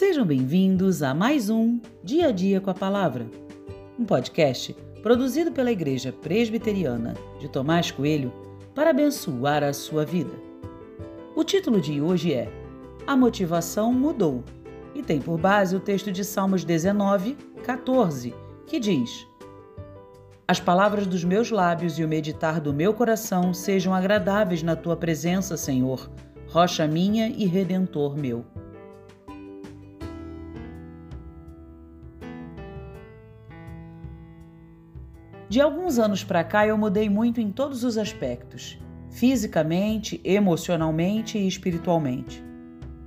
Sejam bem-vindos a mais um Dia a Dia com a Palavra, um podcast produzido pela Igreja Presbiteriana de Tomás Coelho para abençoar a sua vida. O título de hoje é A Motivação Mudou e tem por base o texto de Salmos 19, 14, que diz: As palavras dos meus lábios e o meditar do meu coração sejam agradáveis na tua presença, Senhor, rocha minha e redentor meu. De alguns anos para cá eu mudei muito em todos os aspectos, fisicamente, emocionalmente e espiritualmente.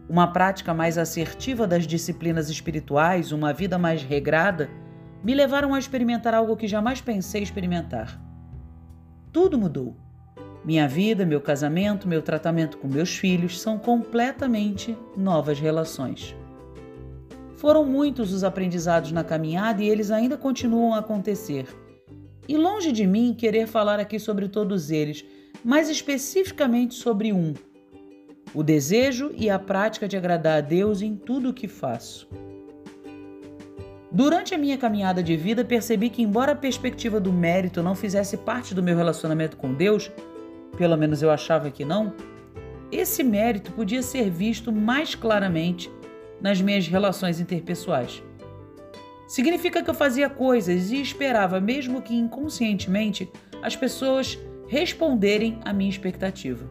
Uma prática mais assertiva das disciplinas espirituais, uma vida mais regrada, me levaram a experimentar algo que jamais pensei experimentar. Tudo mudou. Minha vida, meu casamento, meu tratamento com meus filhos são completamente novas relações. Foram muitos os aprendizados na caminhada e eles ainda continuam a acontecer e longe de mim querer falar aqui sobre todos eles, mas especificamente sobre um: o desejo e a prática de agradar a Deus em tudo o que faço. Durante a minha caminhada de vida, percebi que, embora a perspectiva do mérito não fizesse parte do meu relacionamento com Deus, pelo menos eu achava que não, esse mérito podia ser visto mais claramente nas minhas relações interpessoais. Significa que eu fazia coisas e esperava, mesmo que inconscientemente, as pessoas responderem à minha expectativa.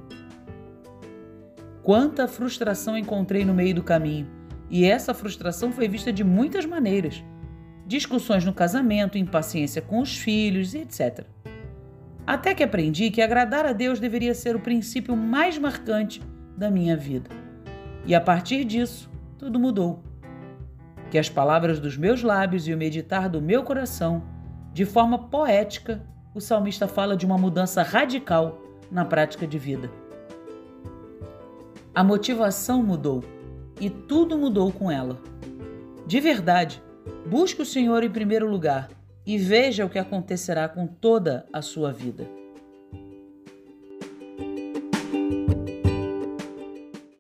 Quanta frustração encontrei no meio do caminho, e essa frustração foi vista de muitas maneiras: discussões no casamento, impaciência com os filhos, etc. Até que aprendi que agradar a Deus deveria ser o princípio mais marcante da minha vida. E a partir disso, tudo mudou que as palavras dos meus lábios e o meditar do meu coração, de forma poética, o salmista fala de uma mudança radical na prática de vida. A motivação mudou e tudo mudou com ela. De verdade, busque o Senhor em primeiro lugar e veja o que acontecerá com toda a sua vida.